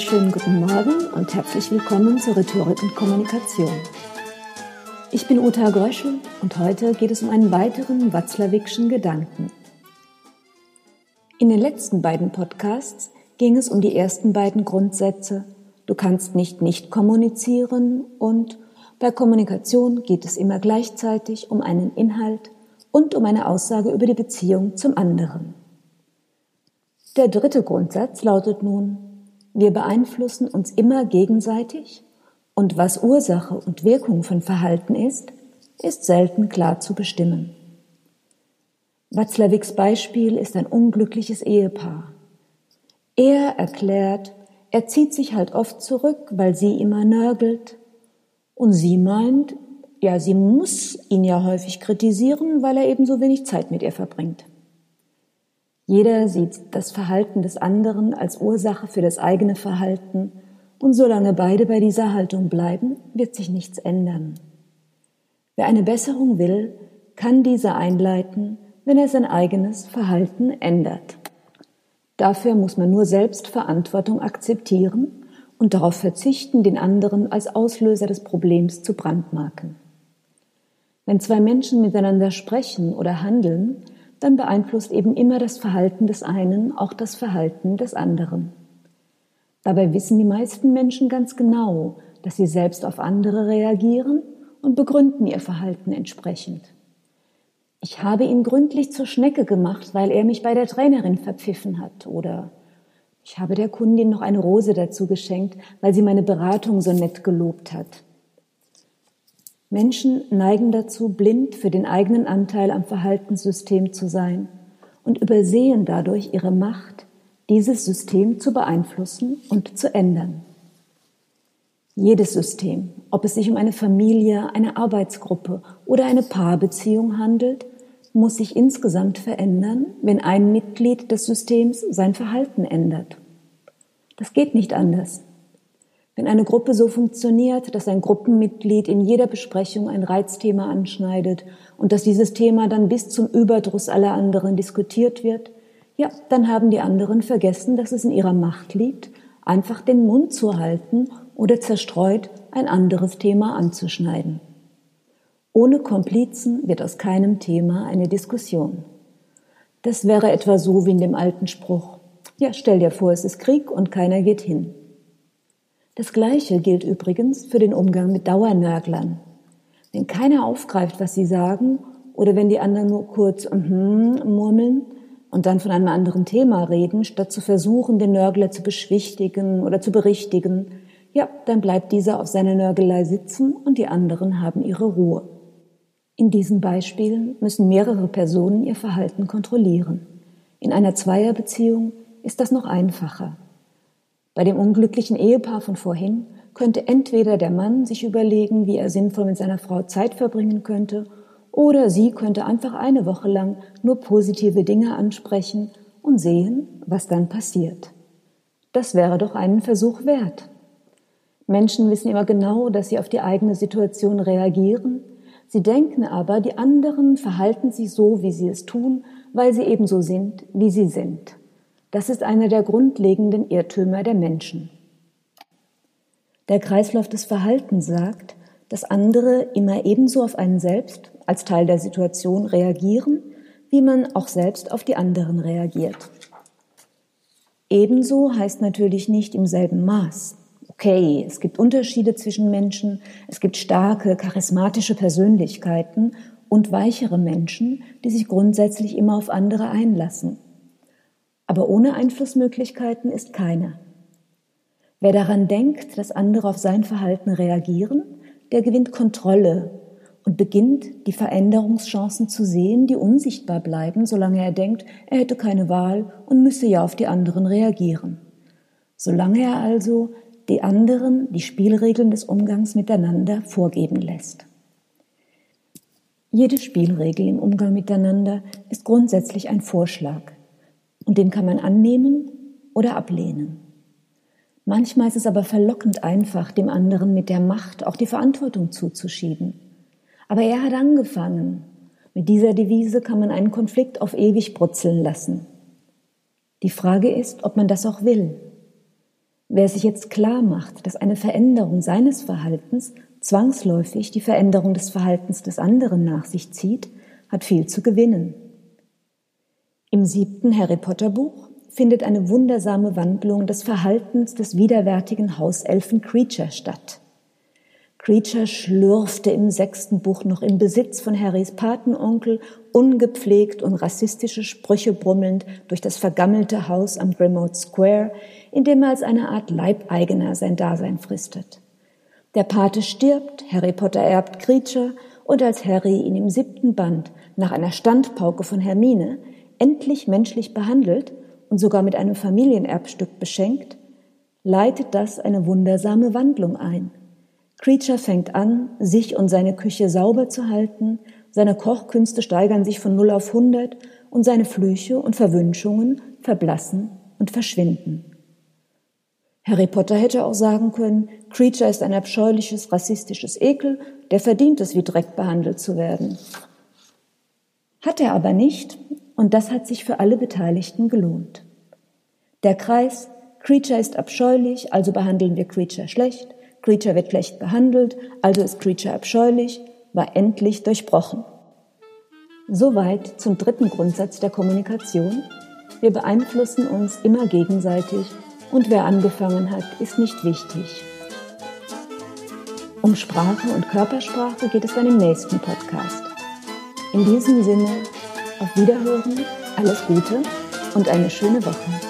wunderschönen guten Morgen und herzlich willkommen zur Rhetorik und Kommunikation. Ich bin Uta Gröschel und heute geht es um einen weiteren Watzlawickschen Gedanken. In den letzten beiden Podcasts ging es um die ersten beiden Grundsätze Du kannst nicht nicht kommunizieren und bei Kommunikation geht es immer gleichzeitig um einen Inhalt und um eine Aussage über die Beziehung zum anderen. Der dritte Grundsatz lautet nun, wir beeinflussen uns immer gegenseitig und was Ursache und Wirkung von Verhalten ist, ist selten klar zu bestimmen. Watzlawicks Beispiel ist ein unglückliches Ehepaar. Er erklärt, er zieht sich halt oft zurück, weil sie immer nörgelt. Und sie meint, ja, sie muss ihn ja häufig kritisieren, weil er eben so wenig Zeit mit ihr verbringt. Jeder sieht das Verhalten des anderen als Ursache für das eigene Verhalten und solange beide bei dieser Haltung bleiben, wird sich nichts ändern. Wer eine Besserung will, kann diese einleiten, wenn er sein eigenes Verhalten ändert. Dafür muss man nur selbst Verantwortung akzeptieren und darauf verzichten, den anderen als Auslöser des Problems zu brandmarken. Wenn zwei Menschen miteinander sprechen oder handeln, dann beeinflusst eben immer das Verhalten des einen auch das Verhalten des anderen. Dabei wissen die meisten Menschen ganz genau, dass sie selbst auf andere reagieren und begründen ihr Verhalten entsprechend. Ich habe ihn gründlich zur Schnecke gemacht, weil er mich bei der Trainerin verpfiffen hat. Oder ich habe der Kundin noch eine Rose dazu geschenkt, weil sie meine Beratung so nett gelobt hat. Menschen neigen dazu, blind für den eigenen Anteil am Verhaltenssystem zu sein und übersehen dadurch ihre Macht, dieses System zu beeinflussen und zu ändern. Jedes System, ob es sich um eine Familie, eine Arbeitsgruppe oder eine Paarbeziehung handelt, muss sich insgesamt verändern, wenn ein Mitglied des Systems sein Verhalten ändert. Das geht nicht anders. Wenn eine Gruppe so funktioniert, dass ein Gruppenmitglied in jeder Besprechung ein Reizthema anschneidet und dass dieses Thema dann bis zum Überdruss aller anderen diskutiert wird, ja, dann haben die anderen vergessen, dass es in ihrer Macht liegt, einfach den Mund zu halten oder zerstreut ein anderes Thema anzuschneiden. Ohne Komplizen wird aus keinem Thema eine Diskussion. Das wäre etwa so wie in dem alten Spruch. Ja, stell dir vor, es ist Krieg und keiner geht hin. Das Gleiche gilt übrigens für den Umgang mit Dauernörglern. Wenn keiner aufgreift, was sie sagen, oder wenn die anderen nur kurz mm murmeln und dann von einem anderen Thema reden, statt zu versuchen, den Nörgler zu beschwichtigen oder zu berichtigen, ja, dann bleibt dieser auf seiner Nörgelei sitzen und die anderen haben ihre Ruhe. In diesen Beispielen müssen mehrere Personen ihr Verhalten kontrollieren. In einer Zweierbeziehung ist das noch einfacher. Bei dem unglücklichen Ehepaar von vorhin könnte entweder der Mann sich überlegen, wie er sinnvoll mit seiner Frau Zeit verbringen könnte, oder sie könnte einfach eine Woche lang nur positive Dinge ansprechen und sehen, was dann passiert. Das wäre doch einen Versuch wert. Menschen wissen immer genau, dass sie auf die eigene Situation reagieren Sie denken aber, die anderen verhalten sich so, wie sie es tun, weil sie ebenso sind, wie sie sind. Das ist einer der grundlegenden Irrtümer der Menschen. Der Kreislauf des Verhaltens sagt, dass andere immer ebenso auf einen selbst als Teil der Situation reagieren, wie man auch selbst auf die anderen reagiert. Ebenso heißt natürlich nicht im selben Maß okay, es gibt Unterschiede zwischen Menschen, es gibt starke, charismatische Persönlichkeiten und weichere Menschen, die sich grundsätzlich immer auf andere einlassen. Aber ohne Einflussmöglichkeiten ist keiner. Wer daran denkt, dass andere auf sein Verhalten reagieren, der gewinnt Kontrolle und beginnt, die Veränderungschancen zu sehen, die unsichtbar bleiben, solange er denkt, er hätte keine Wahl und müsse ja auf die anderen reagieren. Solange er also die anderen die Spielregeln des Umgangs miteinander vorgeben lässt. Jede Spielregel im Umgang miteinander ist grundsätzlich ein Vorschlag und den kann man annehmen oder ablehnen. Manchmal ist es aber verlockend einfach, dem anderen mit der Macht auch die Verantwortung zuzuschieben. Aber er hat angefangen. Mit dieser Devise kann man einen Konflikt auf ewig brutzeln lassen. Die Frage ist, ob man das auch will. Wer sich jetzt klar macht, dass eine Veränderung seines Verhaltens zwangsläufig die Veränderung des Verhaltens des anderen nach sich zieht, hat viel zu gewinnen. Im siebten Harry Potter Buch findet eine wundersame Wandlung des Verhaltens des widerwärtigen Hauselfen Creature statt. Creature schlürfte im sechsten Buch noch im Besitz von Harrys Patenonkel, ungepflegt und rassistische Sprüche brummelnd durch das vergammelte Haus am Grimmauld Square, in dem er als eine Art Leibeigener sein Dasein fristet. Der Pate stirbt, Harry Potter erbt Creature, und als Harry ihn im siebten Band nach einer Standpauke von Hermine endlich menschlich behandelt und sogar mit einem Familienerbstück beschenkt, leitet das eine wundersame Wandlung ein. Creature fängt an, sich und seine Küche sauber zu halten, seine Kochkünste steigern sich von 0 auf 100 und seine Flüche und Verwünschungen verblassen und verschwinden. Harry Potter hätte auch sagen können, Creature ist ein abscheuliches, rassistisches Ekel, der verdient es, wie Dreck behandelt zu werden. Hat er aber nicht, und das hat sich für alle Beteiligten gelohnt. Der Kreis, Creature ist abscheulich, also behandeln wir Creature schlecht, Creature wird schlecht behandelt, also ist Creature abscheulich, war endlich durchbrochen. Soweit zum dritten Grundsatz der Kommunikation. Wir beeinflussen uns immer gegenseitig und wer angefangen hat, ist nicht wichtig. Um Sprache und Körpersprache geht es dann im nächsten Podcast. In diesem Sinne, auf Wiederhören, alles Gute und eine schöne Woche.